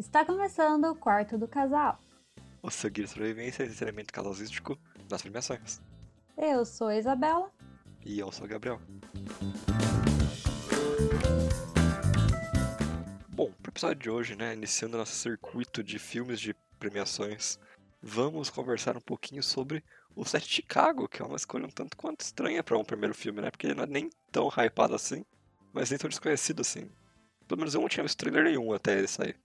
Está começando o quarto do casal. O seu guia de sobrevivência e entretenimento casalístico nas premiações. Eu sou a Isabela. E eu sou o Gabriel. Bom, pro episódio de hoje, né, iniciando nosso circuito de filmes de premiações, vamos conversar um pouquinho sobre o set de Chicago, que é uma escolha um tanto quanto estranha para um primeiro filme, né? Porque ele não é nem tão hypado assim, mas nem tão desconhecido assim. Pelo menos eu não tinha visto trailer nenhum até ele sair.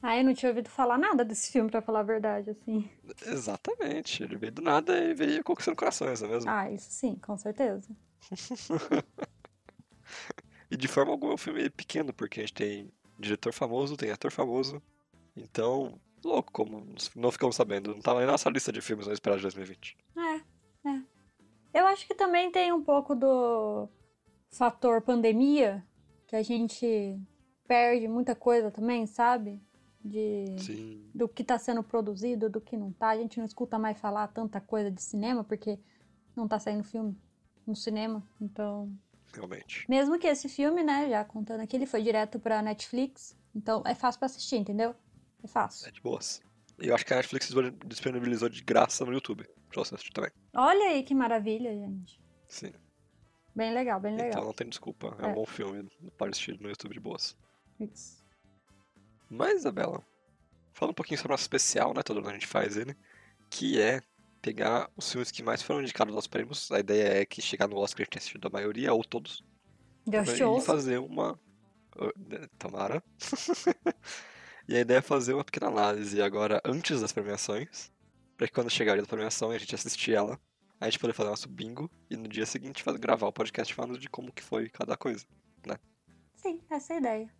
Ah, eu não tinha ouvido falar nada desse filme, pra falar a verdade, assim. Exatamente, ele veio do nada e veio conquistando corações, não é mesmo? Ah, isso sim, com certeza. e de forma alguma é um filme pequeno, porque a gente tem diretor famoso, tem ator famoso. Então, louco, como não ficamos sabendo. Não tava nem na nossa lista de filmes não esperados de 2020. É, é. Eu acho que também tem um pouco do fator pandemia, que a gente perde muita coisa também, sabe? De, Sim. do que está sendo produzido, do que não tá. A gente não escuta mais falar tanta coisa de cinema, porque não tá saindo filme no cinema, então... Realmente. Mesmo que esse filme, né, já contando aqui, ele foi direto pra Netflix, então é fácil pra assistir, entendeu? É fácil. É de boas. Eu acho que a Netflix disponibilizou de graça no YouTube, pra você assistir também. Olha aí que maravilha, gente. Sim. Bem legal, bem legal. Então não tem desculpa, é, É. um bom filme, pode assistir no YouTube de boas. Isso. Mas, Isabela, fala um pouquinho sobre o nosso especial, né? Todo ano a gente faz ele. Que é pegar os filmes que mais foram indicados aos prêmios. A ideia é que chegar no Oscar a gente tenha assistido a maioria, ou todos. Deu e show. fazer uma. Tomara. e a ideia é fazer uma pequena análise agora antes das premiações. Pra que quando chegar a premiação e a gente assistir ela, a gente poder fazer nosso bingo e no dia seguinte fazer, gravar o podcast falando de como que foi cada coisa. Sim, essa é a ideia.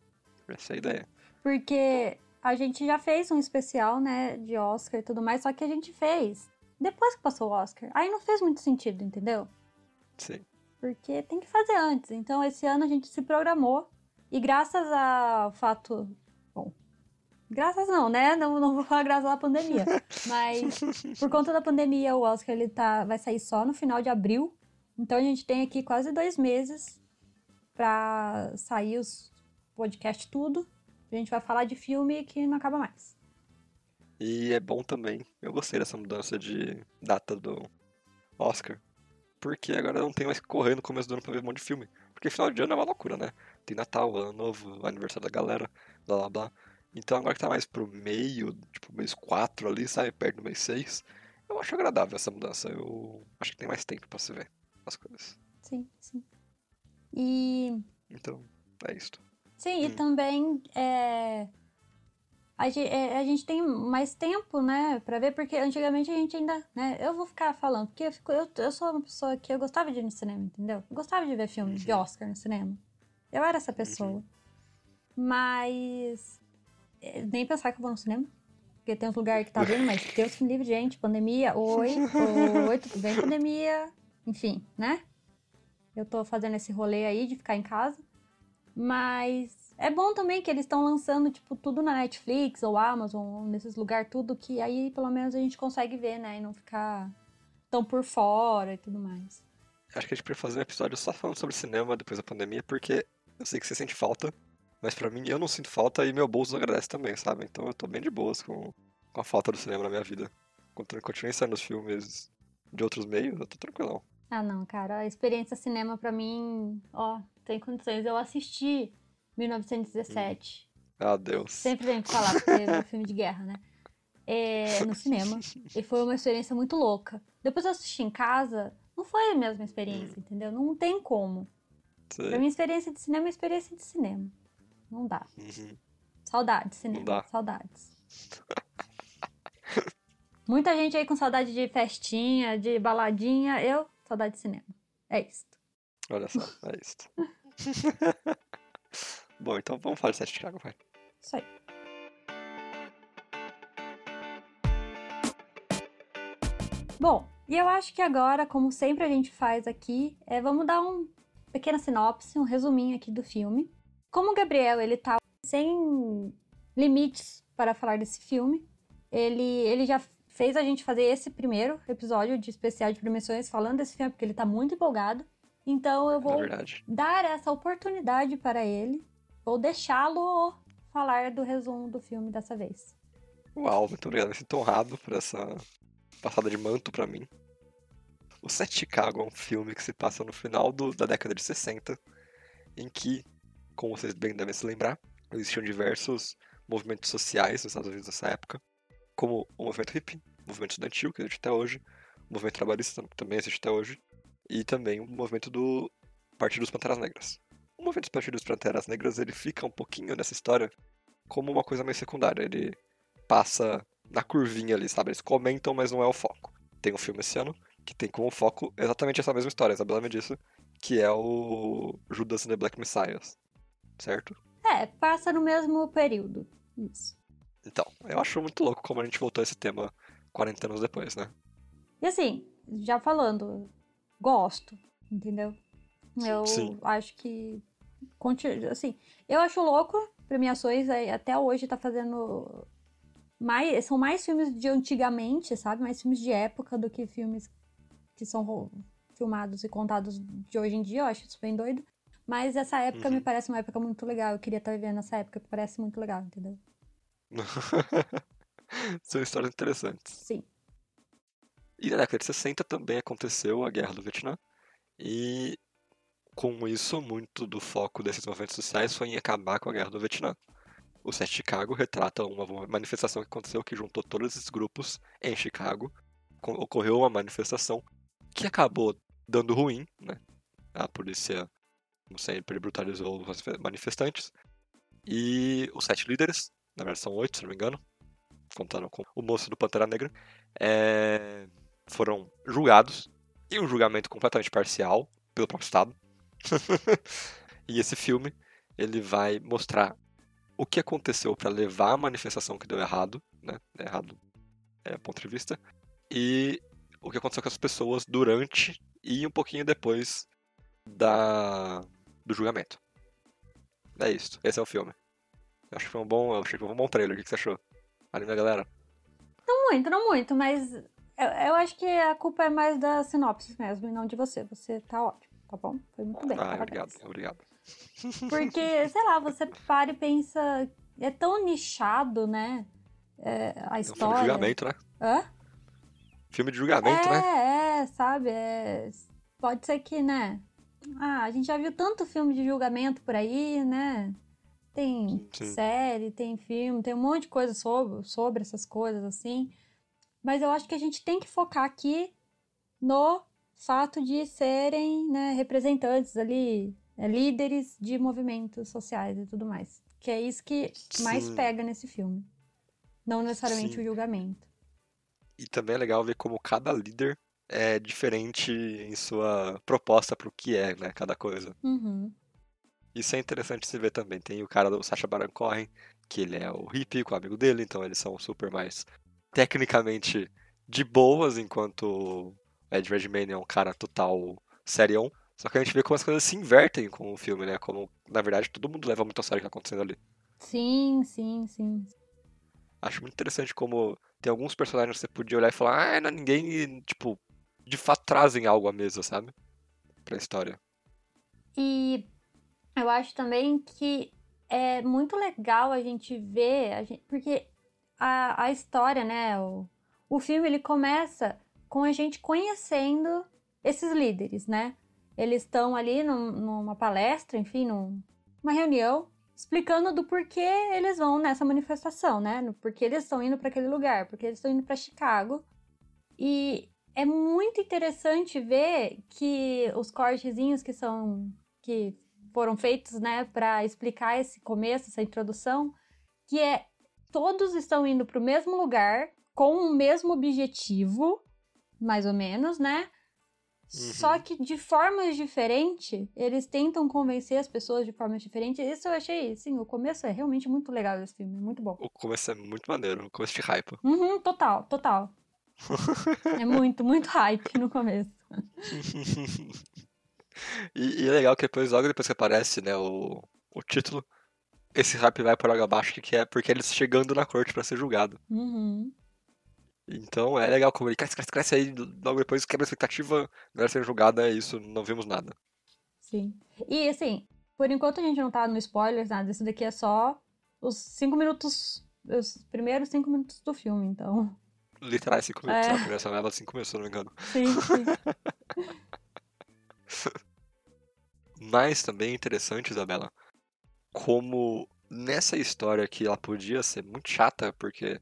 Essa é a ideia. Porque a gente já fez um especial, né, de Oscar e tudo mais, só que a gente fez depois que passou o Oscar. Aí não fez muito sentido, entendeu? Sim. Porque tem que fazer antes. Então esse ano a gente se programou e graças ao fato. Bom. Graças não, né? Não, não vou falar graças à pandemia. Mas por conta da pandemia, o Oscar ele tá, vai sair só no final de abril. Então a gente tem aqui quase dois meses pra sair os podcasts tudo. A gente vai falar de filme que não acaba mais. E é bom também. Eu gostei dessa mudança de data do Oscar. Porque agora não tem mais que correr no começo do ano pra ver um monte de filme. Porque final de ano é uma loucura, né? Tem Natal, Ano Novo, aniversário da galera, blá blá blá. Então agora que tá mais pro meio, tipo mês 4 ali, sabe? Perto do mês 6. Eu acho agradável essa mudança. Eu acho que tem mais tempo pra se ver as coisas. Sim, sim. E Então, é isto. Sim, e Hum. também é, a, é, a gente tem mais tempo, né, pra ver, porque antigamente a gente ainda, né, eu vou ficar falando, porque eu, fico, eu, eu sou uma pessoa que eu gostava de ir no cinema, entendeu? Eu gostava de ver filme de Oscar no cinema. Eu era essa pessoa. Mas é, nem pensar que eu vou no cinema. Porque tem uns lugares que tá abrindo, mas Deus que me livre, gente. Pandemia, oi, oi, tudo bem, pandemia. Enfim, né? Eu tô fazendo esse rolê aí de ficar em casa. Mas é bom também que eles estão lançando, tipo, tudo na Netflix ou Amazon, ou nesses lugares, tudo que aí pelo menos a gente consegue ver, né? E não ficar tão por fora e tudo mais. Acho que a gente podia fazer um episódio só falando sobre cinema depois da pandemia, porque eu sei que você sente falta, mas pra mim eu não sinto falta e meu bolso agradece também, sabe? Então eu tô bem de boas com, com a falta do cinema na minha vida. Continu- Continuem saindo os filmes de outros meios, eu tô tranquilão. Ah, não, cara, a experiência cinema pra mim, ó, tem condições. Eu assisti 1917. Ah, Deus. Sempre vem falar, porque é um filme de guerra, né? É, no cinema. E foi uma experiência muito louca. Depois eu assisti em casa, não foi a mesma experiência, entendeu? Não tem como. Sei. Pra mim, experiência de cinema é experiência de cinema. Não dá. Uhum. Saudades, cinema. Não dá. Saudades. Muita gente aí com saudade de festinha, de baladinha. Eu, saudade de cinema. É isso. Olha só, é isso. Bom, então vamos falar de Sete de Chicago, vai. Isso aí. Bom, e eu acho que agora, como sempre a gente faz aqui, é, vamos dar um pequena sinopse, um resuminho aqui do filme. Como o Gabriel, ele tá sem limites para falar desse filme, ele, ele já fez a gente fazer esse primeiro episódio de especial de premiações falando desse filme, porque ele tá muito empolgado. Então eu Na vou verdade. dar essa oportunidade para ele. Vou deixá-lo falar do resumo do filme dessa vez. Uau, muito obrigado. Me sinto honrado por essa passada de manto pra mim. O Set Chicago é um filme que se passa no final do, da década de 60, em que, como vocês bem devem se lembrar, existiam diversos movimentos sociais nos Estados Unidos nessa época, como o movimento hippie, o movimento estudantil, que existe até hoje, o movimento trabalhista, que também existe até hoje, e também o movimento do Partido dos Panteras Negras. O movimento dos Partidos dos Panteras Negras, ele fica um pouquinho nessa história como uma coisa mais secundária, ele passa na curvinha ali, sabe? Eles comentam, mas não é o foco. Tem um filme esse ano que tem como foco exatamente essa mesma história, Isabela me disse, que é o Judas and the Black Messiah, certo? É, passa no mesmo período. Isso. Então, eu acho muito louco como a gente voltou a esse tema 40 anos depois, né? E assim, já falando, gosto, entendeu? Eu Sim. acho que. Assim, eu acho louco, premiações até hoje tá fazendo. Mais, são mais filmes de antigamente, sabe? Mais filmes de época do que filmes que são filmados e contados de hoje em dia. Eu acho isso bem doido. Mas essa época Uhum. me parece uma época muito legal. Eu queria estar vivendo essa época, que parece muito legal, entendeu? São histórias interessantes. Sim. E na década de 60 também aconteceu a Guerra do Vietnã. E com isso, muito do foco desses movimentos sociais foi em acabar com a Guerra do Vietnã. O Set Chicago retrata uma manifestação que aconteceu que juntou todos esses grupos em Chicago. Co- Ocorreu uma manifestação que acabou dando ruim, né? A polícia, como sempre, brutalizou os manifestantes. E os sete líderes, na verdade são oito, se não me engano, contando com o moço do Pantera Negra, é, foram julgados e um julgamento completamente parcial pelo próprio Estado. e esse filme ele vai mostrar o que aconteceu para levar a manifestação que deu errado, né? Errado é ponto de vista, e o que aconteceu com as pessoas durante e um pouquinho depois da do julgamento. É isso. Esse é o filme. Eu acho que foi um bom, eu achei que foi um bom trailer. O que você achou? Anima, galera. Não muito, não muito, mas eu, eu acho que a culpa é mais da sinopse mesmo e não de você. Você tá ótimo, tá bom? Foi muito bem. Ah, obrigado, obrigado. Porque, sei lá, você para e pensa. É tão nichado, né? É, a É um filme de história. julgamento, né? Hã? Filme de julgamento, é, né? é, sabe? é- pode ser que, né? Ah, a gente já viu tanto filme de julgamento por aí, né? Tem Sim. série, tem filme, tem um monte de coisa sobre, sobre essas coisas, assim. Mas eu acho que a gente tem que focar aqui no fato de serem né, representantes ali, é, líderes de movimentos sociais e tudo mais. Que é isso que mais Sim. pega nesse filme. Não necessariamente Sim. o julgamento. E também é legal ver como cada líder é diferente em sua proposta pro que é, né? Cada coisa. Uhum. Isso é interessante se ver também. Tem o cara do Sacha Baron Cohen, que ele é o hippie com o amigo dele, então eles são super mais tecnicamente de boas, enquanto Ed Redmayne é um cara total serião. Só que a gente vê como as coisas se invertem com o filme, né? Como, na verdade, todo mundo leva muito a sério o que tá acontecendo ali. Sim, sim, sim. Acho muito interessante como tem alguns personagens que você podia olhar e falar, ah, não, ninguém, tipo, de fato trazem algo à mesa, sabe? Pra história. E eu acho também que é muito legal a gente ver, a gente- porque a, a história, né? O, o filme ele começa com a gente conhecendo esses líderes, né? Eles estão ali num- numa palestra, enfim, num- numa reunião, explicando do porquê eles vão nessa manifestação, né? No porquê eles estão indo para aquele lugar, porque eles estão indo para Chicago. E é muito interessante ver que os cortezinhos que são que foram feitos, né, para explicar esse começo, essa introdução, que é todos estão indo para o mesmo lugar com o mesmo objetivo, mais ou menos, né? Só que de formas diferentes, eles tentam convencer as pessoas de formas diferentes. Isso eu achei, sim, o começo é realmente muito legal desse filme, muito bom. O começo é muito maneiro, o começo de hype. Uhum, total, total. é muito, muito hype no começo. e, e é legal que depois, logo depois que aparece, né, o, o título, esse hype vai por água abaixo, que é porque eles chegando na corte pra ser julgado. Uhum. Então é legal como ele cresce, cresce, cresce aí, logo depois quebra a expectativa, não era ser julgada, é isso, não vimos nada. Sim. E assim, por enquanto a gente não tá no spoilers, nada. Isso daqui é só os cinco minutos, os primeiros cinco minutos do filme, então. Literais cinco minutos, É. a primeira leva cinco minutos, se não me engano. Sim, sim. Mas também é interessante, Isabela, como nessa história que ela podia ser muito chata, porque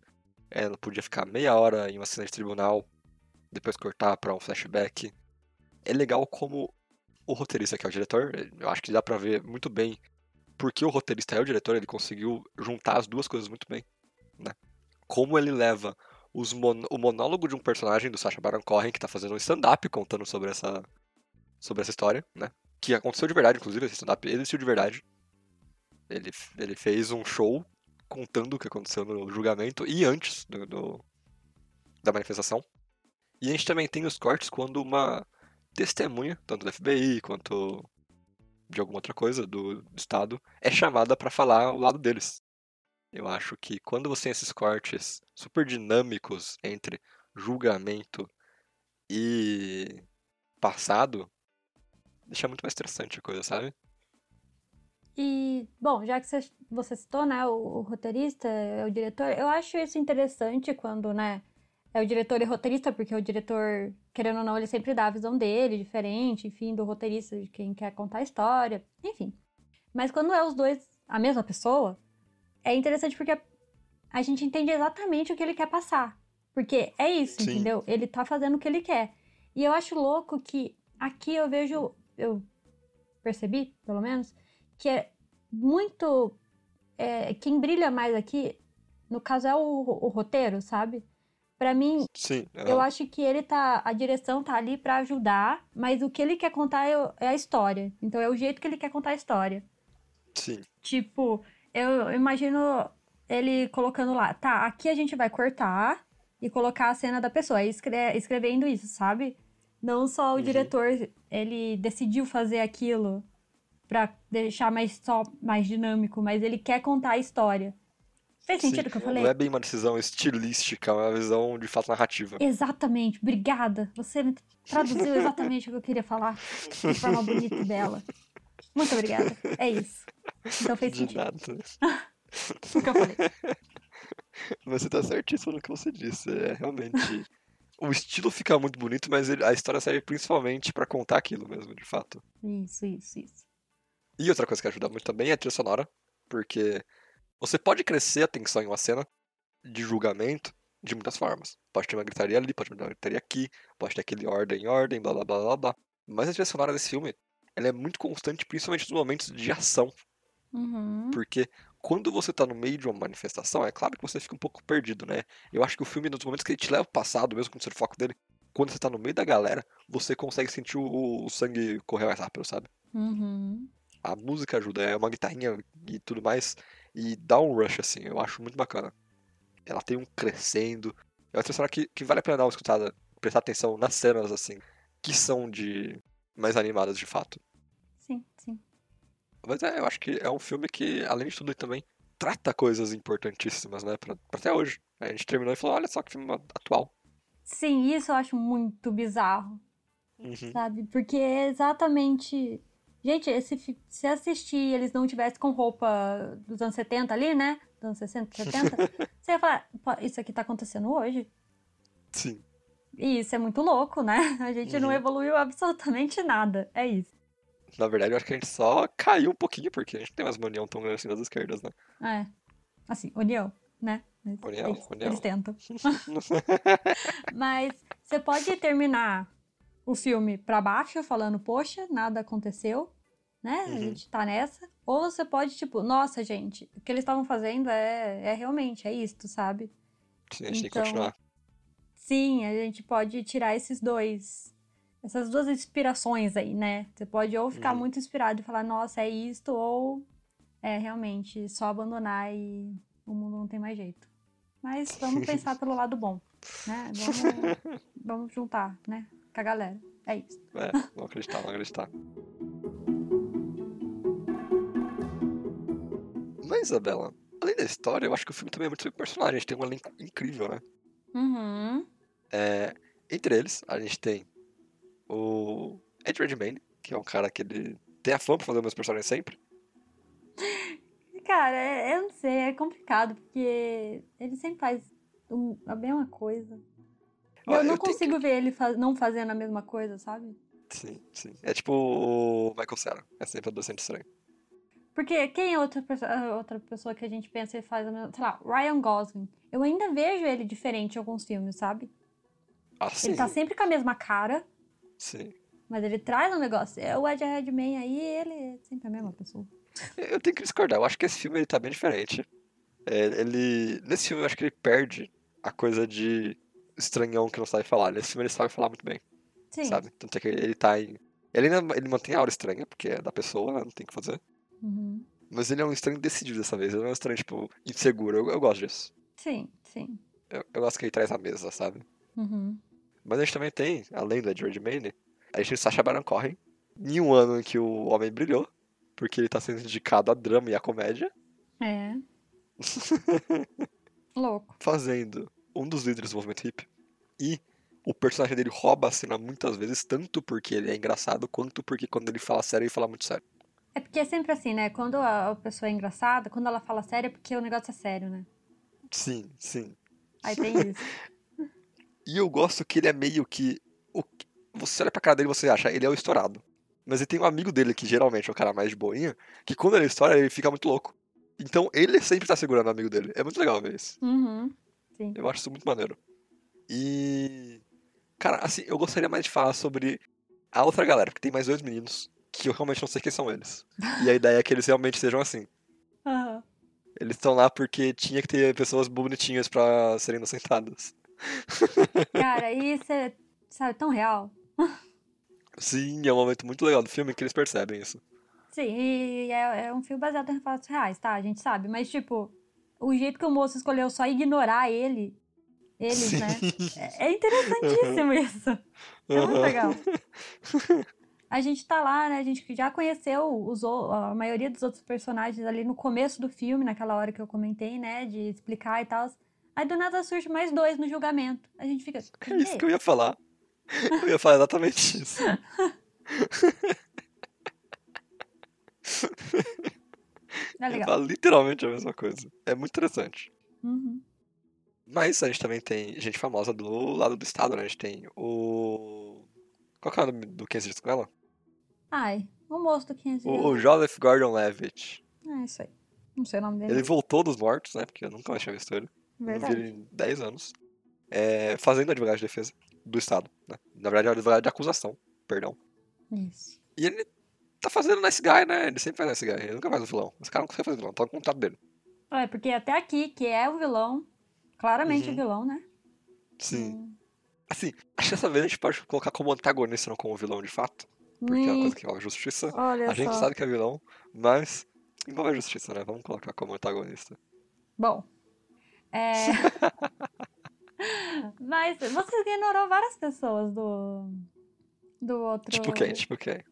ela podia ficar meia hora em uma cena de tribunal, depois cortar pra um flashback. É legal como o roteirista, que é o diretor, eu acho que dá pra ver muito bem porque o roteirista é o diretor, ele conseguiu juntar as duas coisas muito bem, né? Como ele leva mon- o monólogo de um personagem do Sacha Baron Cohen, que tá fazendo um stand-up contando sobre essa, sobre essa história, né? Que aconteceu de verdade, inclusive, esse stand-up existiu de verdade. Ele, ele fez um show contando o que aconteceu no julgamento e antes do, do- da manifestação. E a gente também tem os cortes quando uma testemunha, tanto do FBI quanto de alguma outra coisa do, do Estado, é chamada para falar o lado deles. Eu acho que quando você tem esses cortes super dinâmicos entre julgamento e passado, deixa muito mais interessante a coisa, sabe? E, bom, já que você, você citou, né, o, o roteirista, é o diretor, eu acho isso interessante quando, né, é o diretor e roteirista, porque o diretor, querendo ou não, ele sempre dá a visão dele, diferente, enfim, do roteirista, de quem quer contar a história, enfim. Mas quando é os dois a mesma pessoa, é interessante porque a gente entende exatamente o que ele quer passar. Porque é isso, Sim. entendeu? Ele tá fazendo o que ele quer. E eu acho louco que aqui eu vejo, eu percebi, pelo menos, que é muito. é, quem brilha mais aqui, no caso, é o, o roteiro, sabe? Pra mim, Sim. eu acho que ele tá. A direção tá ali pra ajudar, mas o que ele quer contar é, é a história. Então é o jeito que ele quer contar a história. Sim. Tipo, eu imagino ele colocando lá, tá, aqui a gente vai cortar e colocar a cena da pessoa, e escre- escrevendo isso, sabe? Não só o Uhum. diretor, ele decidiu fazer aquilo pra deixar mais só mais dinâmico, mas ele quer contar a história. Fez Sim. sentido o que eu falei? Não é bem uma decisão estilística, é uma visão de fato narrativa. Exatamente, obrigada. Você traduziu exatamente o que eu queria falar de forma bonita e bela. Muito obrigada. É isso. Então fez De sentido nada. o que eu falei. Mas você tá certíssimo no que você disse. É realmente. o estilo fica muito bonito, mas a história serve principalmente pra contar aquilo mesmo, de fato. Isso, isso, isso. E outra coisa que ajuda muito também é a trilha sonora, porque você pode crescer a tensão em uma cena de julgamento de muitas formas. Pode ter uma gritaria ali, pode ter uma gritaria aqui, pode ter aquele ordem, ordem, blá blá blá blá blá. Mas a trilha sonora desse filme, ela é muito constante, principalmente nos momentos de ação. Uhum. Porque quando você tá no meio de uma manifestação, é claro que você fica um pouco perdido, né? Eu acho que o filme, nos momentos que ele te leva ao passado, mesmo você o foco dele, quando você tá no meio da galera, você consegue sentir o, o sangue correr mais rápido, sabe? Uhum. A música ajuda, é uma guitarrinha e tudo mais, e dá um rush, assim, eu acho muito bacana. Ela tem um crescendo, é uma trilha que, que vale a pena dar uma escutada, prestar atenção nas cenas, assim, que são de mais animadas de fato. Sim, sim. Mas é, eu acho que é um filme que, além de tudo, também trata coisas importantíssimas, né? Pra, pra até hoje. A gente terminou e falou, olha só que filme atual. Sim, isso eu acho muito bizarro, Uhum. sabe? Porque é exatamente. Gente, esse, se assistir e eles não tivessem com roupa dos anos 70 ali, né? Dos anos 60, 70, você ia falar, "Pô, isso aqui tá acontecendo hoje? Sim. E isso é muito louco, né? A gente não Uhum. evoluiu absolutamente nada. É isso. Na verdade, eu acho que a gente só caiu um pouquinho, porque a gente não tem mais uma união tão grande assim das esquerdas, né? É. Assim, união, né? Mas União, eles, união. eles tentam. Mas você pode terminar o filme pra baixo, falando, poxa, nada aconteceu, né? A Uhum. gente tá nessa. Ou você pode, tipo, nossa, gente, o que eles estavam fazendo é, é realmente, é isto, sabe? Sim, a gente tem que Então, continuar. Sim, a gente pode tirar esses dois. Essas duas inspirações aí, né? Você pode ou ficar Uhum. muito inspirado e falar, nossa, é isto, ou é realmente só abandonar e o mundo não tem mais jeito. Mas vamos pensar pelo lado bom, né? Vamos, vamos juntar, né? Com a galera. É isso. É, vamos acreditar, vamos acreditar. Mas, Isabela, além da história, eu acho que o filme também é muito sobre gente tem um elenco incrível, né? Uhum. É, entre eles, a gente tem o Ed Redmayne, que é um cara que ele tem a fama pra fazer os meus personagens sempre. Cara, é- eu não sei, é complicado, porque ele sempre faz a mesma coisa. Ó, Eu não eu tenho consigo ver ele fa- não fazendo a mesma coisa, sabe? Sim, sim. É tipo o Michael Cera. É sempre adolescente estranho. Porque quem é outra, outra pessoa que a gente pensa e faz a mesma. Sei lá, Ryan Gosling. Eu ainda vejo ele diferente em alguns filmes, sabe? Ah, sim. Ele tá sempre com a mesma cara, Sim. mas ele traz um negócio. É, O Ed Redman aí, ele é sempre a mesma pessoa. Eu tenho que discordar. Eu acho que esse filme ele tá bem diferente. É, ele. Nesse filme eu acho que ele perde a coisa de estranhão que não sabe falar. Nesse filme ele sabe falar muito bem, Sim. sabe? Tanto é que ele tá em. Ele ainda ele mantém a aura estranha, porque é da pessoa, né? Não tem o que fazer. Uhum. Mas ele é um estranho decidido dessa vez. Ele não é um estranho, tipo, inseguro. Eu, eu gosto disso. Sim, sim. Eu, eu gosto que ele traz a mesa, sabe? Uhum. Mas a gente também tem, além da George Maine, a gente tem o Sacha Baron Cohen. Em um ano em que o homem brilhou, porque ele tá sendo indicado a drama e a comédia, É. Louco. fazendo um dos líderes do movimento hip. E o personagem dele rouba a cena muitas vezes, tanto porque ele é engraçado, quanto porque quando ele fala sério, ele fala muito sério. É porque é sempre assim, né? Quando a pessoa é engraçada, quando ela fala sério, é porque o negócio é sério, né? Sim, sim. Aí tem isso. E eu gosto que ele é meio que- Você olha pra cara dele e você acha, ele é o estourado. Mas ele tem um amigo dele, que geralmente é o cara mais de boinha, que quando ele estoura, ele fica muito louco. Então ele sempre tá segurando o amigo dele. É muito legal ver isso. Uhum. Sim. Eu acho isso muito maneiro. E. Cara, assim, eu gostaria mais de falar sobre a outra galera, porque tem mais dois meninos que eu realmente não sei quem são eles. E a ideia é que eles realmente sejam assim. Aham. Eles estão lá porque tinha que ter pessoas bonitinhas pra serem inocentadas. Cara, isso é, sabe, tão real. Sim, é um momento muito legal do filme que eles percebem isso. Sim, e é, é um filme baseado em fatos reais, tá? A gente sabe. Mas, tipo, o jeito que o moço escolheu só ignorar ele, eles, Sim. né? É, interessantíssimo isso. É muito Aham. legal. A gente tá lá, né? A gente já conheceu os, a maioria dos outros personagens ali no começo do filme, naquela hora que eu comentei, né? De explicar e tal. Aí do nada surge mais dois no julgamento. A gente fica. É "Quem isso que eu ia falar. Eu ia falar exatamente isso. É legal. falar literalmente a mesma coisa. É muito interessante. Uhum. Mas a gente também tem gente famosa do lado do estado, né? A gente tem o. Qual que é o nome do 15 dias com ela? Ai, o moço do 15 O, o Joseph Gordon Levitt. É isso aí. Não sei o nome dele. Ele voltou dos mortos, né? Porque eu nunca mais tinha visto ele. Não vi Verdade. ele em 10 anos. É, fazendo advogado de defesa do Estado, né? Na verdade, é advogado de acusação, perdão. Isso. E ele tá fazendo nice guy, né? Ele sempre faz nice guy. Ele nunca faz o vilão. Esse cara não consegue fazer vilão, tá no contrato dele. É, porque até aqui, que é o vilão, claramente Uhum. o vilão, né? Sim. Hum. Assim, acho que dessa vez a gente pode colocar como antagonista, não como vilão de fato. Porque é uma Hum, coisa que envolve justiça. Olha A gente só. sabe que é vilão, mas envolve justiça, né? Vamos colocar como antagonista. Bom. É... Mas você ignorou várias pessoas do. Do outro. Tipo quem? Tipo quem?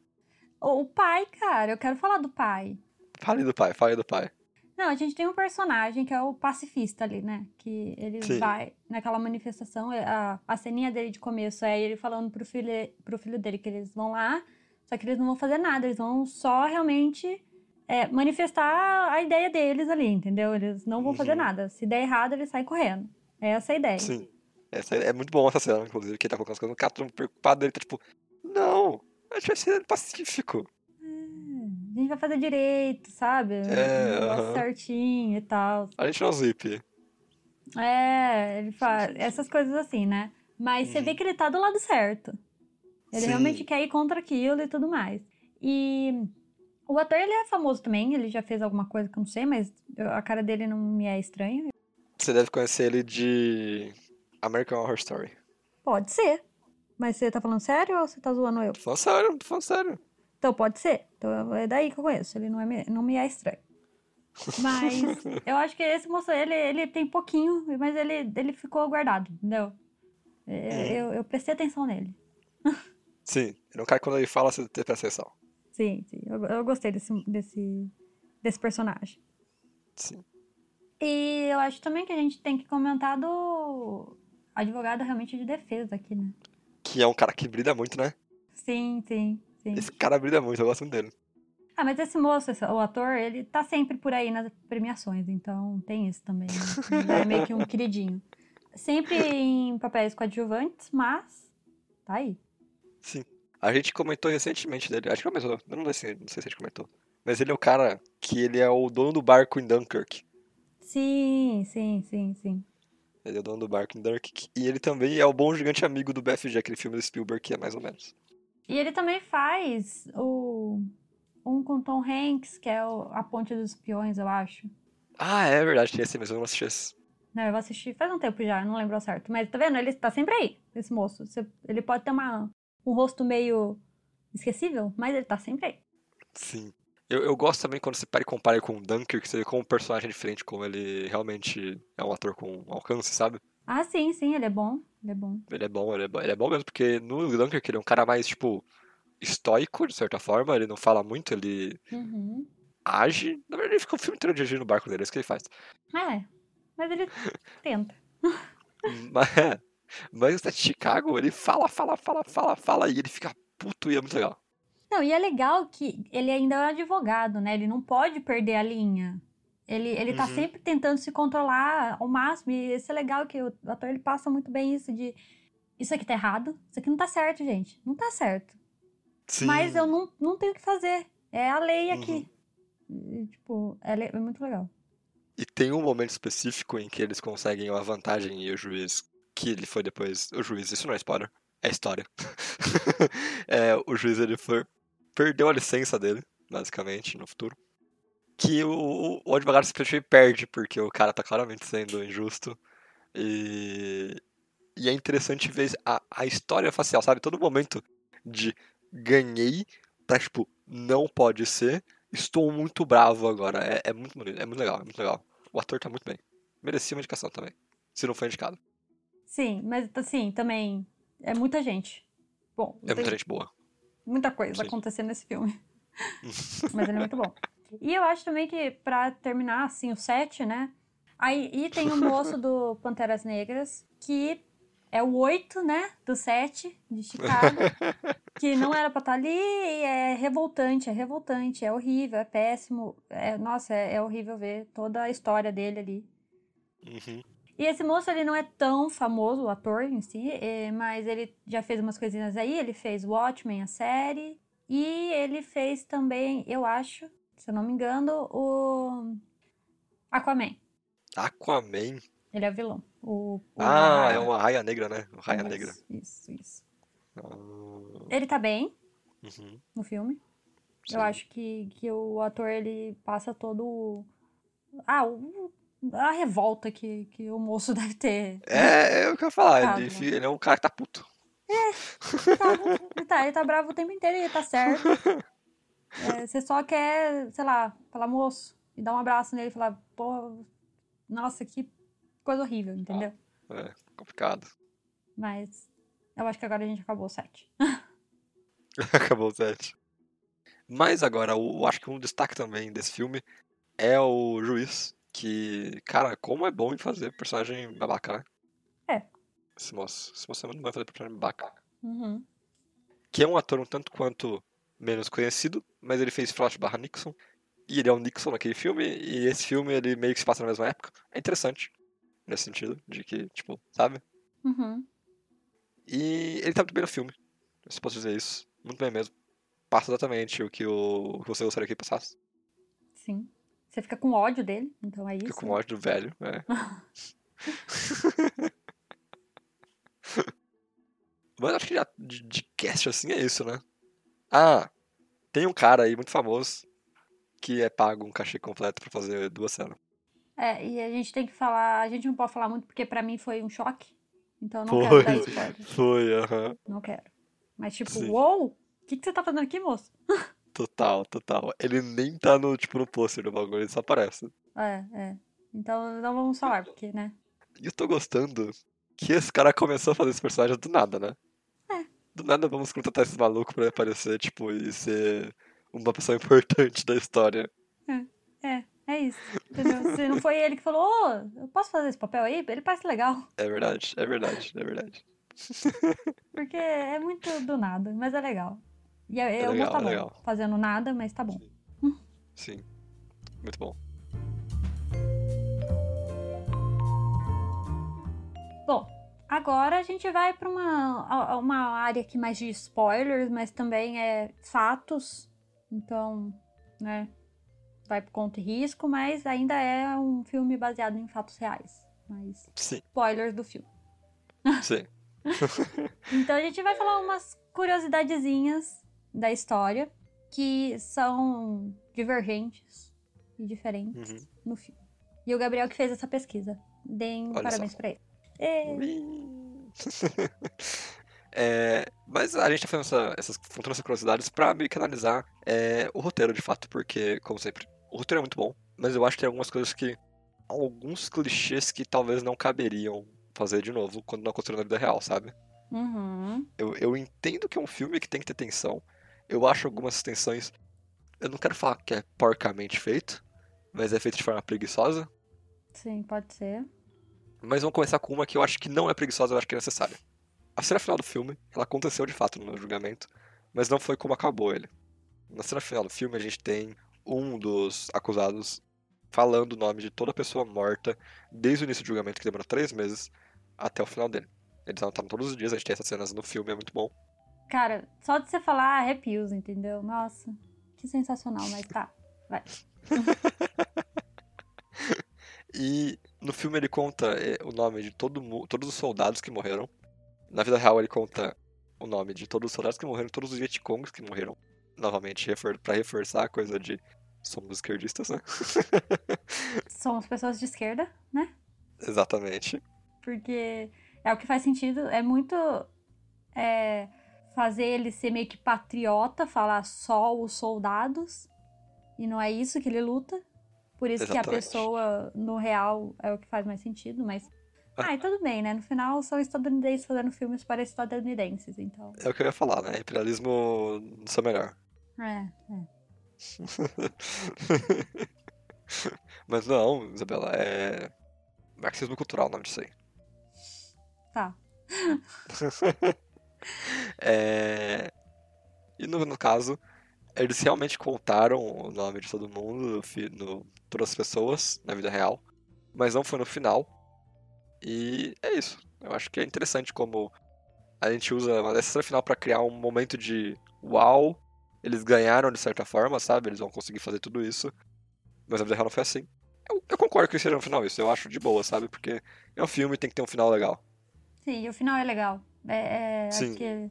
O pai, cara. Eu quero falar do pai. Fale do pai, fale do pai. Não, a gente tem um personagem que é o pacifista ali, né? Que ele Sim. vai naquela manifestação, é, a, a ceninha dele de começo é ele falando pro filho, pro filho dele que eles vão lá, só que eles não vão fazer nada, eles vão só realmente é, manifestar a ideia deles ali, entendeu? Eles não vão fazer Uhum. nada. Se der errado, eles saem correndo. É essa a ideia. Sim. Essa é muito bom essa cena, inclusive, que ele tá colocando as coisas no mundo preocupado, ele tá tipo, não, a gente vai ser pacífico. A gente vai fazer direito, sabe? É, um negócio aham. certinho e tal. A gente não zip. É, ele faz essas coisas assim, né? Mas você Uhum. vê que ele tá do lado certo. Ele Sim. realmente quer ir contra aquilo e tudo mais. E o ator, ele é famoso também, ele já fez alguma coisa que eu não sei, mas eu- a cara dele não me é estranha. Você deve conhecer ele de American Horror Story. Pode ser. Mas você tá falando sério ou você tá zoando eu? Tô falando sério, tô falando sério. Então pode ser. Então é daí que eu conheço. Ele não, é, me- não me é estranho. Mas eu acho que esse moço, ele, ele tem pouquinho, mas ele, ele ficou guardado, entendeu? É, Eu, eu prestei atenção nele. Sim, ele é um cara que quando ele fala, você presta atenção. Sim, sim. Eu, eu gostei desse, desse, desse personagem. Sim. E eu acho também que a gente tem que comentar do advogado realmente de defesa aqui, né? Que é um cara que brilha muito, né? Sim, sim, sim. Esse cara brilha muito, eu gosto muito dele. Ah, mas esse moço, esse- o ator, ele tá sempre por aí nas premiações, então tem isso também. Né? Ele é meio que um queridinho. Sempre em papéis coadjuvantes, mas tá aí. Sim. A gente comentou recentemente dele. Acho que comentou. Eu não sei, não sei se a gente comentou. Mas ele é o cara que ele é o dono do barco em Dunkirk. Sim, sim, sim, sim. Ele é o dono do barco em Dunkirk. E ele também é o bom gigante amigo do BFG, aquele filme do Spielberg que é mais ou menos. E ele também faz o um com Tom Hanks, que é o- A Ponte dos Espiões, eu acho. Ah, é verdade, tinha esse mesmo, eu não assisti esse. Não, eu vou assistir faz um tempo já, não lembro ao certo. Mas tá vendo? Ele tá sempre aí, esse moço. Ele pode ter uma, um rosto meio esquecível, mas ele tá sempre aí. Sim. Eu, eu gosto também quando você para e compara com o Dunkirk, você vê como um personagem é diferente, como ele realmente é um ator com alcance, sabe? Ah, sim, sim, ele é bom. Ele é bom. Ele é bom, ele é bom, ele é bom mesmo, porque no Dunkirk ele é um cara mais, tipo, estoico, de certa forma, ele não fala muito, ele Uhum. age. Na verdade, ele fica o filme inteiro dirigindo no barco dele, é isso que ele faz. É, mas ele tenta. Mas, mas o de Chicago, ele fala, fala, fala, fala, fala, e ele fica puto e é muito legal. Não, e é legal que ele ainda é um advogado, né? Ele não pode perder a linha. Ele, ele tá Uhum. sempre tentando se controlar ao máximo. E isso é legal que o ator ele passa muito bem isso de isso aqui tá errado, isso aqui não tá certo, gente. Não tá certo. Sim. Mas eu não, não tenho o que fazer. É a lei Uhum. aqui. E, tipo, é, é muito legal. E tem um momento específico em que eles conseguem uma vantagem e o juiz, que ele foi depois. O juiz, isso não é spoiler, é história. é, o juiz ele foi. Perdeu a licença dele, basicamente, no futuro. Que o, o advogado simplesmente perde, porque o cara tá claramente sendo injusto. E. E é interessante ver a, a história facial, sabe? Todo momento de ganhei pra, tipo, não pode ser. Estou muito bravo agora. É, é muito bonito, é muito legal, é muito legal. O ator tá muito bem. Merecia uma indicação também. Se não foi indicado. Sim, mas assim, também é muita gente. Bom, É muita gente boa. muita coisa Sim. acontecendo nesse filme. Mas ele é muito bom. E eu acho também que, pra terminar, assim, o set, né? Aí tem o moço do Panteras Negras, que é o 8, né? Do 7 de Chicago. que não era pra estar ali e é revoltante, é revoltante, é horrível, é péssimo. É, nossa, é, é horrível ver toda a história dele ali. Uhum. E esse moço, ele não é tão famoso, o ator em si, eh, mas ele já fez umas coisinhas aí. Ele fez Watchmen, a série. E ele fez também, eu acho, se eu não me engano, o Aquaman. Aquaman. Ele é o vilão. O, o Ah, é uma raia negra, né? Uma raia Isso, negra. Isso, isso. Ah, Ele tá bem uhum. no filme. Sim. Eu acho que, que o ator, ele passa todo o... Ah, o- a revolta que, que o moço deve ter. É, é o que eu ia falar. Ele, fi- ele é um cara que tá puto. Ele tá, ele tá, ele tá bravo o tempo inteiro e ele tá certo. É, você só quer, sei lá, falar, moço, e dar um abraço nele e falar, pô, nossa, que coisa horrível, entendeu? É, complicado. Mas eu acho que agora a gente acabou o set. Acabou o set. Mas agora, eu acho que um destaque também desse filme é o juiz. Que, cara, como é bom em fazer personagem babaca, né? É. Esse moço. Esse moço é muito bom em fazer personagem babaca. Uhum. Que é um ator um tanto quanto menos conhecido, mas ele fez Flash barra Nixon. E ele é o Nixon naquele filme, e esse filme ele meio que se passa na mesma época. É interessante. Nesse sentido, de que, tipo, sabe? Uhum. E ele tá muito bem no filme. Só posso dizer isso. Muito bem mesmo. Passa exatamente o que, o, o que você gostaria que passasse. Sim. Você fica com ódio dele, então é isso. Fica com ódio do velho, é. Mas acho que já de, de cast assim é isso, né? Ah, tem um cara aí muito famoso que é pago um cachê completo pra fazer duas cenas. É, e a gente tem que falar, a gente não pode falar muito porque pra mim foi um choque. Então eu não Foi. quero dar spoiler. Foi, aham. Não quero. Mas tipo, Sim. uou! O que, que você tá fazendo aqui, moço? Total, total. Ele nem tá no, tipo, no pôster do bagulho, ele só aparece. É, é. Então não vamos falar, porque, né? E eu tô gostando que esse cara começou a fazer esse personagem do nada, né? É. Do nada vamos contratar esse maluco pra ele aparecer, tipo, e ser uma pessoa importante da história. É, é isso. Entendeu? Se não foi ele que falou, ô, eu posso fazer esse papel aí? Ele parece legal. É verdade, é verdade, é verdade. Porque é muito do nada, mas é legal. E eu, É eu legal, tá é bom. legal. Fazendo nada, mas tá bom. Sim. Muito bom. Agora a gente vai para uma, uma área aqui mais de spoilers, mas também é fatos. Então, né? Vai por conta e risco, mas ainda é um filme baseado em fatos reais. Mas Sim, spoilers do filme. sim. Então a gente vai falar umas curiosidadezinhas da história que são divergentes e diferentes Uhum. no filme. E o Gabriel que fez essa pesquisa. Deem Olha parabéns pra ele. É. É, mas a gente tá fazendo essa, essas, contando essas curiosidades pra meio que analisar é, o roteiro de fato, porque, como sempre, o roteiro é muito bom, mas eu acho que tem algumas coisas que. alguns clichês que talvez não caberiam fazer de novo quando não aconteceu na vida real, sabe? uhum. Eu, eu entendo que é um filme que tem que ter tensão. Eu acho algumas tensões. Eu não quero falar que é porcamente feito, mas é feito de forma preguiçosa. Sim, pode ser. Mas vamos começar com uma que eu acho que não é preguiçosa, eu acho que é necessária. A cena final do filme, ela aconteceu de fato no meu julgamento, mas não foi como acabou ele. Na cena final do filme, a gente tem um dos acusados falando o nome de toda pessoa morta desde o início do julgamento, que demorou três meses, até o final dele. Eles anotaram todos os dias, a gente tem essas cenas no filme, é muito bom. Cara, só de você falar arrepios, entendeu? Nossa, que sensacional, mas tá. Vai. E no filme ele conta é, o nome de todo todos os soldados que morreram. Na vida real ele conta o nome de todos os soldados que morreram, todos os Vietcongs que morreram. Novamente, refor pra reforçar a coisa de somos esquerdistas, né? Somos pessoas de esquerda, né? Exatamente. Porque é o que faz sentido. É muito. é, fazer ele ser meio que patriota, falar só os soldados. E não é isso que ele luta. Por isso que a Exatamente. pessoa, no real, é o que faz mais sentido, mas. Ah. Ah, e tudo bem, né? No final são estadunidenses fazendo filmes para estadunidenses, então. É o que eu ia falar, né? Imperialismo no seu melhor. É, é. Mas não, Isabela, é. Marxismo cultural o nome disso aí. Tá. É, E no, no caso, eles realmente contaram o nome de todo mundo, no, todas as pessoas, na vida real, mas não foi no final. E é isso. Eu acho que é interessante como a gente usa essa cena final pra criar um momento de uau, eles ganharam de certa forma, sabe? Eles vão conseguir fazer tudo isso. Mas na vida real não foi assim. Eu, eu concordo que seja no final isso, eu acho de boa, sabe? Porque é um filme e tem que ter um final legal. Sim, o final é legal. É, é, Sim. acho que,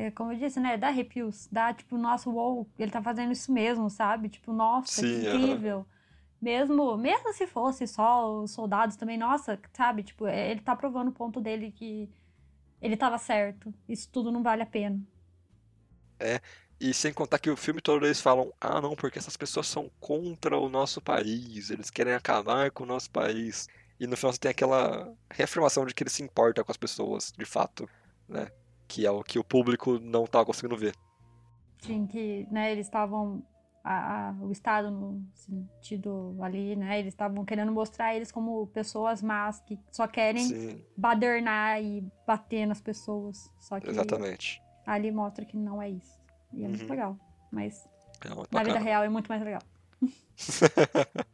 é, como eu disse, né? Dá arrepios. Dá, tipo, nossa, uou, ele tá fazendo isso mesmo, sabe? Tipo, nossa, Sim, que incrível. Mesmo, mesmo se fosse só os soldados também, nossa, sabe? Tipo, é, ele tá provando o ponto dele que ele tava certo. Isso tudo não vale a pena. E sem contar que o filme todo eles falam, ah não, porque essas pessoas são contra o nosso país, eles querem acabar com o nosso país. E no final você tem aquela reafirmação de que ele se importa com as pessoas, de fato, né? Que é o que o público não tá conseguindo ver. Sim, que, né, eles estavam. o Estado, no sentido ali, né? Eles estavam querendo mostrar eles como pessoas más que só querem Sim, badernar e bater nas pessoas. Só que exatamente. ali mostra que não é isso. E é muito Uhum. legal. Mas É muito na vida real é muito mais legal.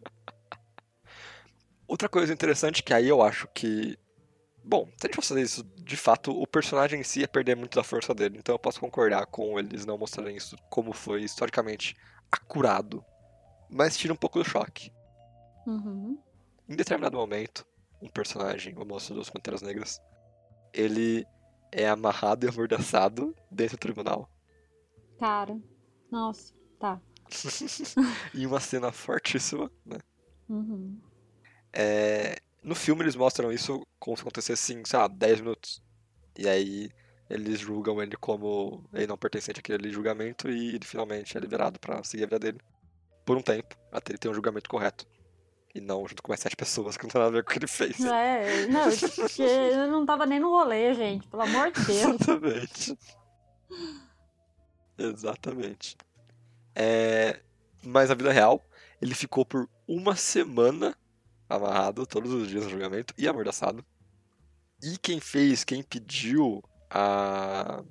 Outra coisa interessante que aí eu acho que. Bom, se a gente fosse fazer isso, de fato, o personagem em si ia perder muito da força dele. Então eu posso concordar com eles não mostrarem isso como foi historicamente acurado. Mas tira um pouco do choque. Uhum. Em determinado momento, um personagem, o moço dos Panteras Negras, ele é amarrado e amordaçado dentro do tribunal. Cara, nossa, tá. em uma cena fortíssima, né? Uhum. É, no filme eles mostram isso como se acontecesse em, sei lá, 10 minutos. E aí eles julgam ele como ele não pertencente àquele julgamento e ele finalmente é liberado pra seguir a vida dele. Por um tempo, até ele ter um julgamento correto. E não junto com mais sete pessoas que não tem nada a ver com o que ele fez. É, não, porque eu não tava nem no rolê, gente. Pelo amor de Deus. Exatamente. Exatamente. É, Mas na vida real, ele ficou por uma semana amarrado todos os dias no julgamento e amordaçado. E quem fez, quem pediu a...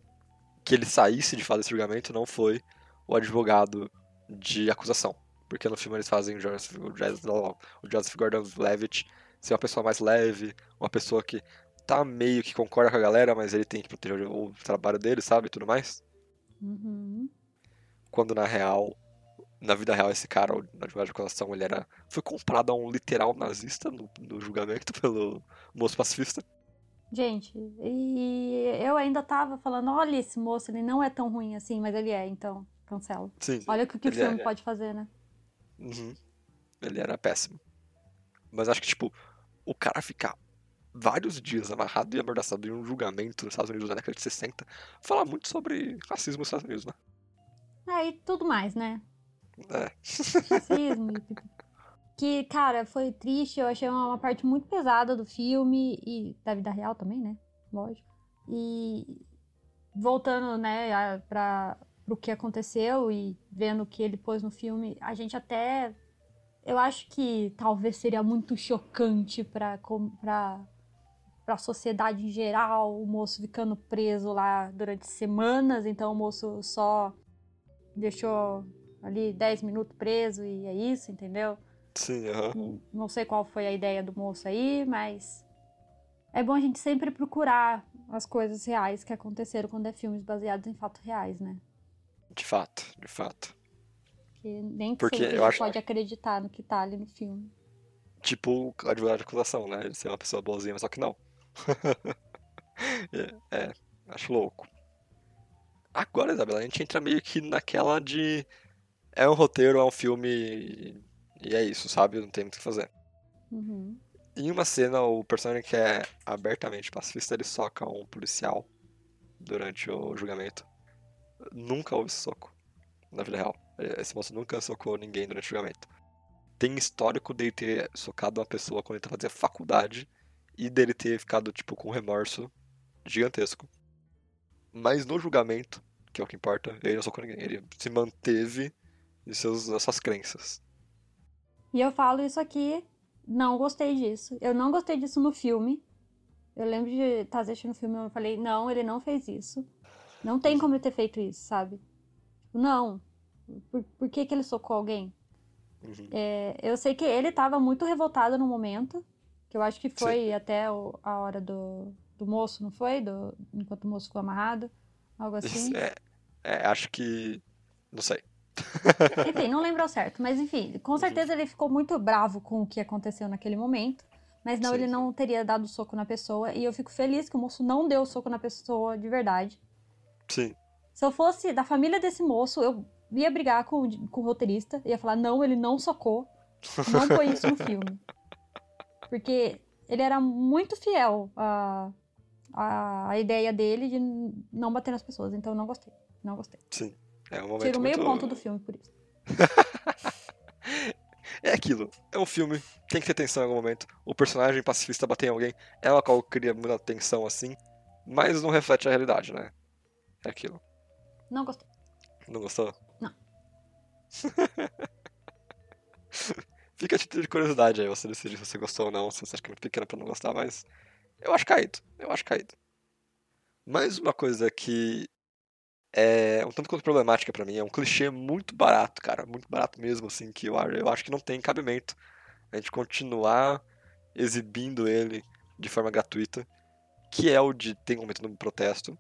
que ele saísse de fato desse julgamento não foi o advogado de acusação. Porque no filme eles fazem o Joseph, o Joseph, o Joseph Gordon-Levitt ser uma pessoa mais leve, uma pessoa que tá meio que concorda com a galera, mas ele tem que proteger o, trabalho dele, sabe? E tudo mais. Uhum. Quando na real, na vida real, esse cara, na advogado de acusação, ele era. Foi comprado a um literal nazista no, no julgamento pelo moço pacifista. Gente, e eu ainda tava falando, olha esse moço, ele não é tão ruim assim, mas ele é, então, cancela. Sim. Olha o que, que o filme é- pode fazer, né? Uhum. Ele era péssimo. Mas acho que, tipo, o cara ficar vários dias amarrado e amordaçado em um julgamento nos Estados Unidos na década de 60 fala muito sobre racismo nos Estados Unidos, né? É, e tudo mais, né? É. Racismo. e- que, cara, foi triste, eu achei uma, parte muito pesada do filme e da vida real também, né? Lógico. E voltando, né, a- pra, pro que aconteceu e vendo o que ele pôs no filme, a gente até. Eu acho que talvez seria muito chocante pra, com- pra, pra sociedade em geral, o moço ficando preso lá durante semanas, então o moço só deixou ali 10 minutos preso e é isso, entendeu? Sim, aham. Não- sei qual foi a ideia do moço aí, mas é bom a gente sempre procurar as coisas reais que aconteceram quando é filmes baseados em fatos reais, né? De fato, de fato. Porque nem Porque sempre a eu acho- pode acreditar no que tá ali no filme. Tipo o advogado de acusação, né? Ele ser uma pessoa boazinha, mas só que não. é, é, acho louco. Agora, Isabela, a gente entra meio que naquela de. É um roteiro, é um filme. e- é isso, sabe? Não tem muito o que fazer. Uhum. Em uma cena, o personagem que é abertamente pacifista, ele soca um policial durante o julgamento. Nunca houve esse soco na vida real. Esse moço nunca socou ninguém durante o julgamento. Tem histórico dele ter socado uma pessoa quando ele fazia faculdade e dele ter ficado, tipo, com remorso gigantesco. Mas no julgamento, que é o que importa, ele não socou ninguém. Ele se manteve em seus, nas suas crenças. E eu falo isso aqui, não gostei disso. Eu não gostei disso no filme. Eu lembro de estar assistindo o filme e eu falei, não, ele não fez isso. Não tem como ele ter feito isso, sabe? Tipo, não. Por, por que, que ele socou alguém? Uhum. É, eu sei que ele tava muito revoltado no momento, que eu acho que foi até o- a hora do, do moço, não foi? Do, enquanto o moço ficou amarrado, algo assim. É, é, acho que. Não sei. Enfim, não lembro ao certo, mas enfim, com certeza ele ficou muito bravo com o que aconteceu naquele momento, mas não, Sim, ele sim. não teria dado soco na pessoa, e eu fico feliz que o moço não deu soco na pessoa de verdade. Sim. Se eu fosse da família desse moço, eu ia brigar com, o- com o roteirista, ia falar, não, ele não socou, não põe isso no filme. Porque ele era muito fiel à, à, à ideia dele de não bater nas pessoas, então eu não gostei, não gostei. Sim. É um Tiro meio muito... ponto do filme por isso. É aquilo. É um filme, tem que ter tensão em algum momento. O personagem pacifista bater em alguém é uma qual cria muita tensão assim, mas não reflete a realidade, né? É aquilo. Não gostei. Não gostou? Não. Fica a título de curiosidade aí, você decide se você gostou ou não, se você acha que é muito pequena pra não gostar, mas eu acho caído. Eu acho caído. Mais uma coisa que é um tanto quanto problemática pra mim, é um clichê muito barato, cara, muito barato mesmo, assim, que eu, acho- eu acho que não tem cabimento a gente continuar exibindo ele de forma gratuita, que é o de tem um momento no protesto,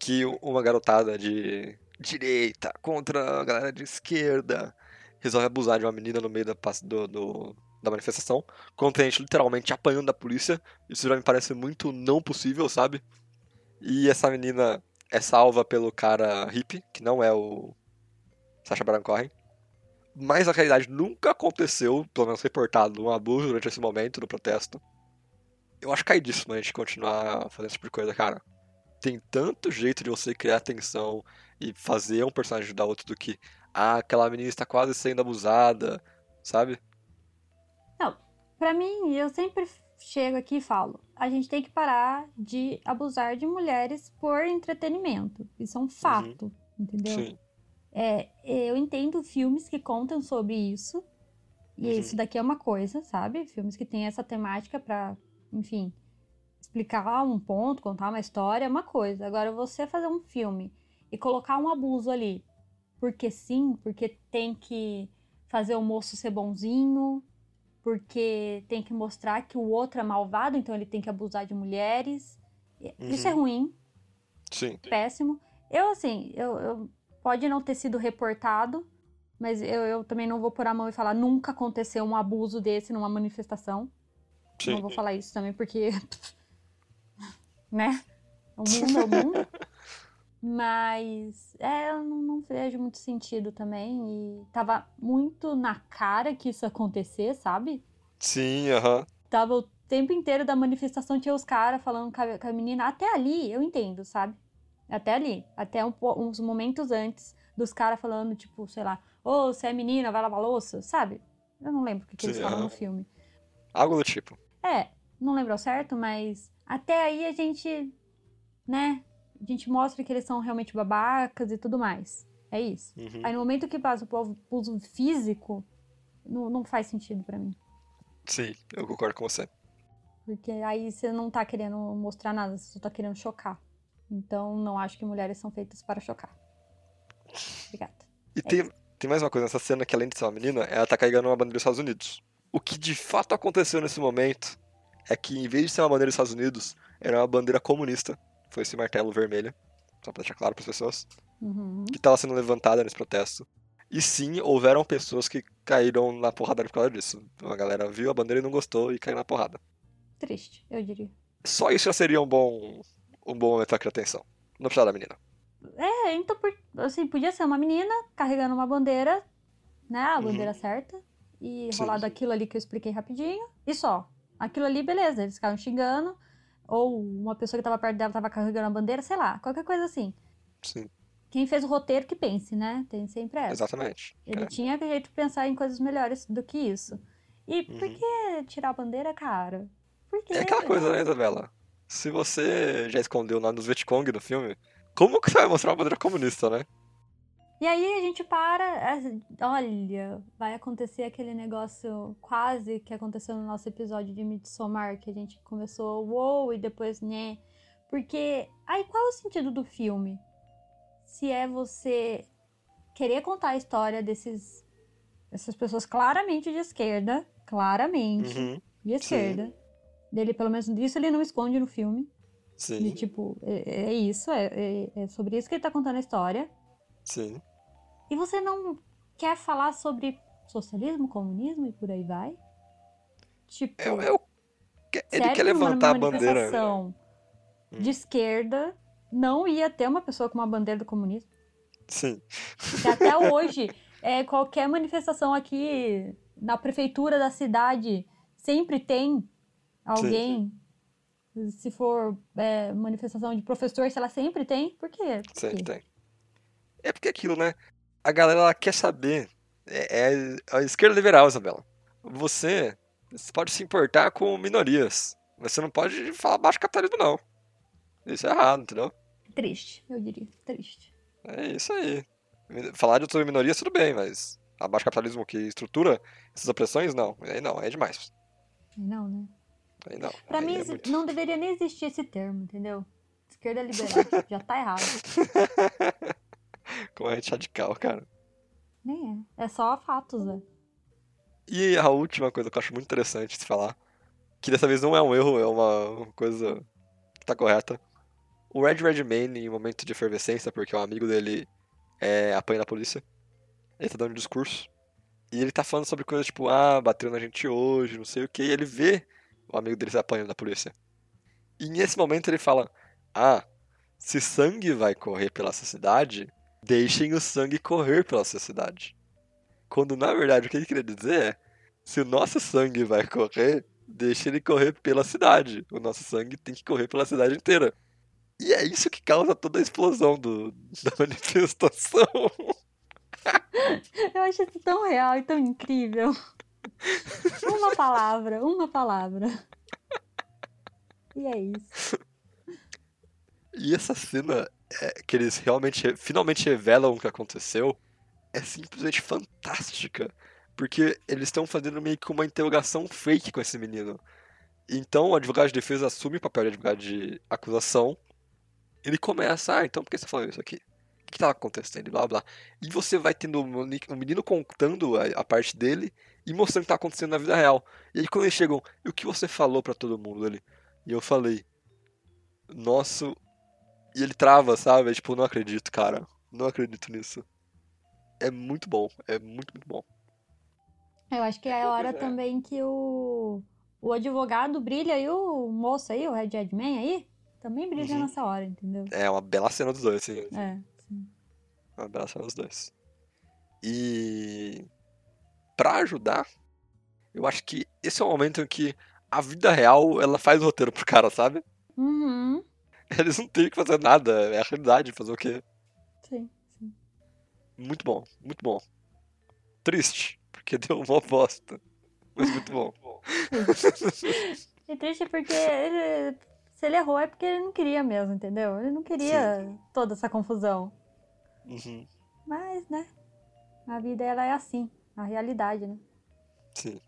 que uma garotada de direita contra a galera de esquerda resolve abusar de uma menina no meio da, do- do- da manifestação, contra a gente literalmente apanhando da polícia. Isso já me parece muito não possível, sabe? E essa menina é salva pelo cara hippie, que não é o Sacha Baron Cohen. Mas na realidade nunca aconteceu, pelo menos reportado, um abuso durante esse momento do protesto. Eu acho caidíssimo a gente continuar fazendo esse tipo de coisa, cara. Tem tanto jeito de você criar tensão e fazer um personagem ajudar outro do que ah, aquela menina está quase sendo abusada, sabe? Pra mim, eu sempre chego aqui e falo: a gente tem que parar de abusar de mulheres por entretenimento. Isso é um fato, entendeu? Sim. É, eu entendo filmes que contam sobre isso. E Uhum. isso daqui é uma coisa, sabe? Filmes que têm essa temática pra, enfim, explicar um ponto, contar uma história é uma coisa. Agora, você fazer um filme e colocar um abuso ali, porque sim, porque tem que fazer o moço ser bonzinho, porque tem que mostrar que o outro é malvado, então ele tem que abusar de mulheres. Isso é Uhum. ruim, Sim. péssimo. Eu, assim, eu, eu- pode não ter sido reportado, mas eu, eu também não vou pôr a mão e falar nunca aconteceu um abuso desse numa manifestação. Sim. Não vou falar isso também, porque. né? O mundo é o mundo. Mas é, eu não, não vejo muito sentido também. E tava muito na cara que isso ia acontecer, sabe? Sim, aham. Tava o tempo inteiro da manifestação, tinha os caras falando com a, com a menina. Até ali, eu entendo, sabe? Até ali. Até um uns momentos antes dos caras falando, tipo, sei lá, ô, você é menina, vai lavar louça, sabe? Eu não lembro o que, que eles falam no filme. Algo do tipo. É, não lembro ao certo, mas até aí a gente, né? A gente mostra que eles são realmente babacas e tudo mais. É isso. Uhum. Aí no momento que passa o abuso físico, não, não faz sentido pra mim. Sim, eu concordo com você. Porque aí você não tá querendo mostrar nada, você só tá querendo chocar. Então não acho que mulheres são feitas para chocar. Obrigada. E tem, tem mais uma coisa nessa cena que além de ser uma menina, ela tá carregando uma bandeira dos Estados Unidos. O que de fato aconteceu nesse momento é que em vez de ser uma bandeira dos Estados Unidos, era uma bandeira comunista. Foi esse martelo vermelho, só pra deixar claro pras pessoas, Uhum. que tava sendo levantada nesse protesto. E sim, houveram pessoas que caíram na porrada por causa disso. Então, a galera viu a bandeira e não gostou e caiu na porrada. Triste, eu diria. Só isso já seria um bom, um bom momento pra criar atenção. Não precisava da menina. É, então, assim, podia ser uma menina carregando uma bandeira, né? A Uhum. bandeira certa. E rolado sim. aquilo ali que eu expliquei rapidinho. E só. Aquilo ali, beleza. Eles ficaram xingando. Ou uma pessoa que tava perto dela tava carregando a bandeira, sei lá. Qualquer coisa assim. Sim, Quem fez o roteiro que pense, né? Tem sempre essa. exatamente. Ele É. tinha jeito de pensar em coisas melhores do que isso. E por Uhum. que tirar a bandeira, cara? Por quê? É aquela coisa, né, Isabela? Se você já escondeu o nome dos Vietcong no filme, como que você vai mostrar uma bandeira comunista, né? E aí a gente para, olha, vai acontecer aquele negócio quase que aconteceu no nosso episódio de Midsommar, que a gente começou uou e depois né. Porque aí qual é o sentido do filme? Se é você querer contar a história desses dessas pessoas claramente de esquerda, claramente Uhum, de esquerda. Dele, pelo menos isso ele não esconde no filme. De sim, tipo, é, é isso, é, é- é sobre isso que ele tá contando a história. Sim. E você não quer falar sobre socialismo, comunismo e por aí vai? Tipo, Eu, eu, ele quer que numa levantar a bandeira. manifestação Hum. de esquerda não ia ter uma pessoa com uma bandeira do comunismo? Sim, até hoje, é, qualquer manifestação aqui na prefeitura da cidade sempre tem alguém. Se for é, manifestação de professor, se ela sempre tem, por quê? Por sempre quê? tem. É porque aquilo, né? A galera ela quer saber. É, é a esquerda liberal, Isabela. Você, você pode se importar com minorias, mas você não pode falar baixo capitalismo, não. Isso é errado, entendeu? Triste, eu diria. Triste. É isso aí. Falar de sobre minorias, tudo bem, mas abaixo capitalismo que estrutura essas opressões, não. Aí não, aí é demais. Não, né? Aí não. Pra aí mim, é muito- não deveria nem existir esse termo, entendeu? Esquerda liberal. Já tá errado. Corrente radical, cara. Nem é. É só fatos, né? E a última coisa que eu acho muito interessante de se falar, que dessa vez não é um erro, é uma coisa que tá correta. O Red Redmayne, em um momento de efervescência, porque um amigo dele é, apanha na polícia, ele tá dando um discurso, e ele tá falando sobre coisas tipo, ah, bateu na gente hoje, não sei o que, e ele vê o amigo dele se apanhando na polícia. E nesse momento ele fala, ah, se sangue vai correr pela sociedade, deixem o sangue correr pela sociedade. Quando na verdade o que ele queria dizer é: se o nosso sangue vai correr, deixa ele correr pela cidade. O nosso sangue tem que correr pela cidade inteira. E é isso que causa toda a explosão do, da manifestação. Eu acho isso tão real e tão incrível. Uma palavra, uma palavra. E é isso. E essa cena é, que eles realmente, finalmente revelam o que aconteceu é simplesmente fantástica. Porque eles estão fazendo meio que uma interrogação fake com esse menino. Então o advogado de defesa assume o papel de advogado de acusação. Ele começa, ah, então por que você falou isso aqui? o que tava acontecendo, e blá blá. E você vai tendo um menino contando a, a parte dele e mostrando o que tá acontecendo na vida real. E aí quando eles chegam, e o que você falou para todo mundo ali? E eu falei, nossa. E ele trava, sabe? É, tipo, não acredito, cara. Não acredito nisso. É muito bom, é muito, muito bom. Eu acho que é a hora é. também que o, o advogado brilha e o moço aí, o Red Edman aí, também brilha uhum. nessa hora, entendeu? É uma bela cena dos dois, sim. É, sim. Uma bela cena dos dois. E para ajudar, eu acho que esse é o momento em que a vida real ela faz o roteiro pro cara, sabe? Uhum. Eles não têm que fazer nada, é a realidade, fazer o quê? Sim, sim. Muito bom, muito bom. Triste, porque deu uma bosta. Mas muito bom. e triste porque ele, se ele errou é porque ele não queria mesmo, entendeu? Ele não queria sim. toda essa confusão. Uhum. Mas, né? A vida ela é assim, a realidade, né? Sim.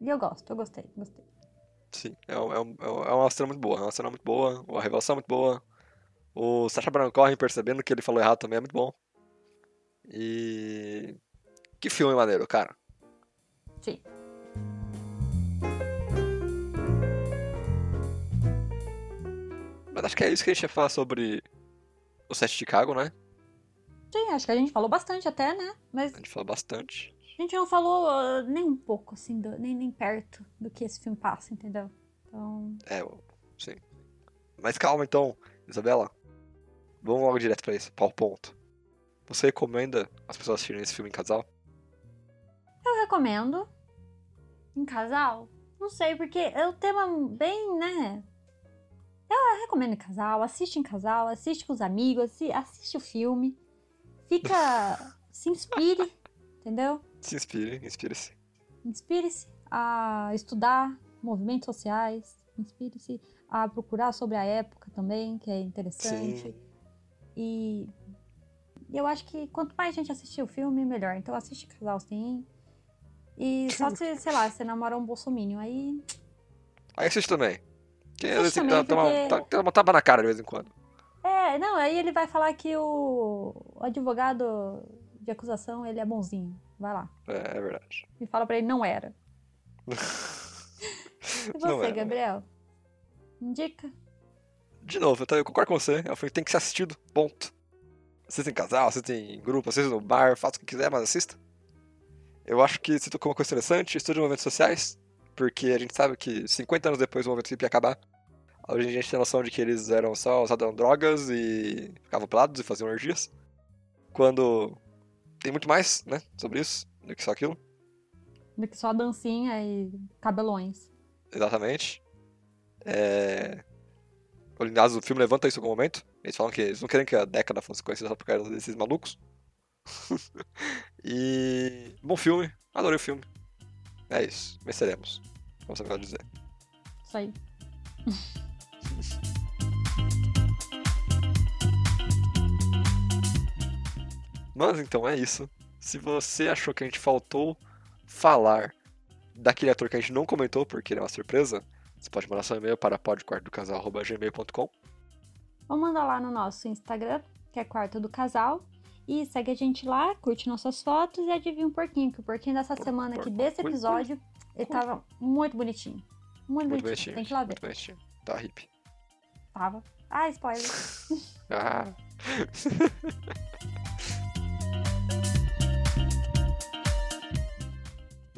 E eu gosto, eu gostei, gostei. Sim, é, é, é, é uma cena muito boa, é uma cena muito boa, a revelação é muito boa. O Sacha Baron Cohen percebendo que ele falou errado também é muito bom. E... Que filme maneiro, cara. Sim. Mas acho que é isso que a gente ia falar sobre o set de Chicago, né? Sim, acho que a gente falou bastante até, né? Mas... A gente falou bastante. A gente não falou uh, nem um pouco, assim, do, nem, nem perto do que esse filme passa, entendeu? Então. É, sim. Mas calma então, Isabela. Vamos logo direto pra isso, para o ponto. Você recomenda as pessoas assistirem esse filme em casal? Eu recomendo. Em casal? Não sei, porque é um tema bem, né? Eu recomendo em casal, assiste em casal, assiste com os amigos, assiste o filme. Fica. se inspire, entendeu? Se inspire, inspire-se. Inspire-se a estudar movimentos sociais, inspire-se a procurar sobre a época também, que é interessante. Sim. E eu acho que quanto mais gente assistir o filme, melhor. Então assiste casal sim. E só se, sei lá, você namora um bolsominion, aí. Aí assiste também. Que assiste também, tá, porque... tá, tá, uma tapa na cara de vez em quando. É, não, aí ele vai falar que o, o advogado de acusação, ele é bonzinho. Vai lá. É, é verdade. E fala pra ele, não era. e você, era. Gabriel? Indica? De novo, eu concordo com você. É um filme que tem que ser assistido, ponto. Assista em casal, assista em grupo, assista no bar, faça o que quiser, mas assista. Eu acho que se tocou uma coisa interessante, estude movimentos sociais, porque a gente sabe que 50 anos depois do movimento hippie ia acabar. Hoje a gente tem a noção de que eles eram só usavam drogas e ficavam pelados e faziam orgias. Quando tem muito mais, né, sobre isso, do que só aquilo. Do que só dancinha e cabelões. Exatamente. É... O filme levanta isso em algum momento. Eles falam que eles não querem que a década fosse conhecida só por causa desses malucos. e. Bom filme. Adorei o filme. É isso. Venceremos. Vamos saber o que dizer. Isso aí. Mas então é isso. Se você achou que a gente faltou falar daquele ator que a gente não comentou, porque ele é uma surpresa, você pode mandar seu e-mail para podquartodocasal.gmail.com Ou manda lá no nosso Instagram, que é Quarto do Casal. E segue a gente lá, curte nossas fotos e adivinha um porquinho, que o porquinho dessa por, semana por, aqui, desse episódio, ele tava muito bonitinho. Muito, muito bonitinho. bonitinho. Tem que ir lá ver. Muito bonitinho. Tá hippie. Tava. Ah, spoiler. ah.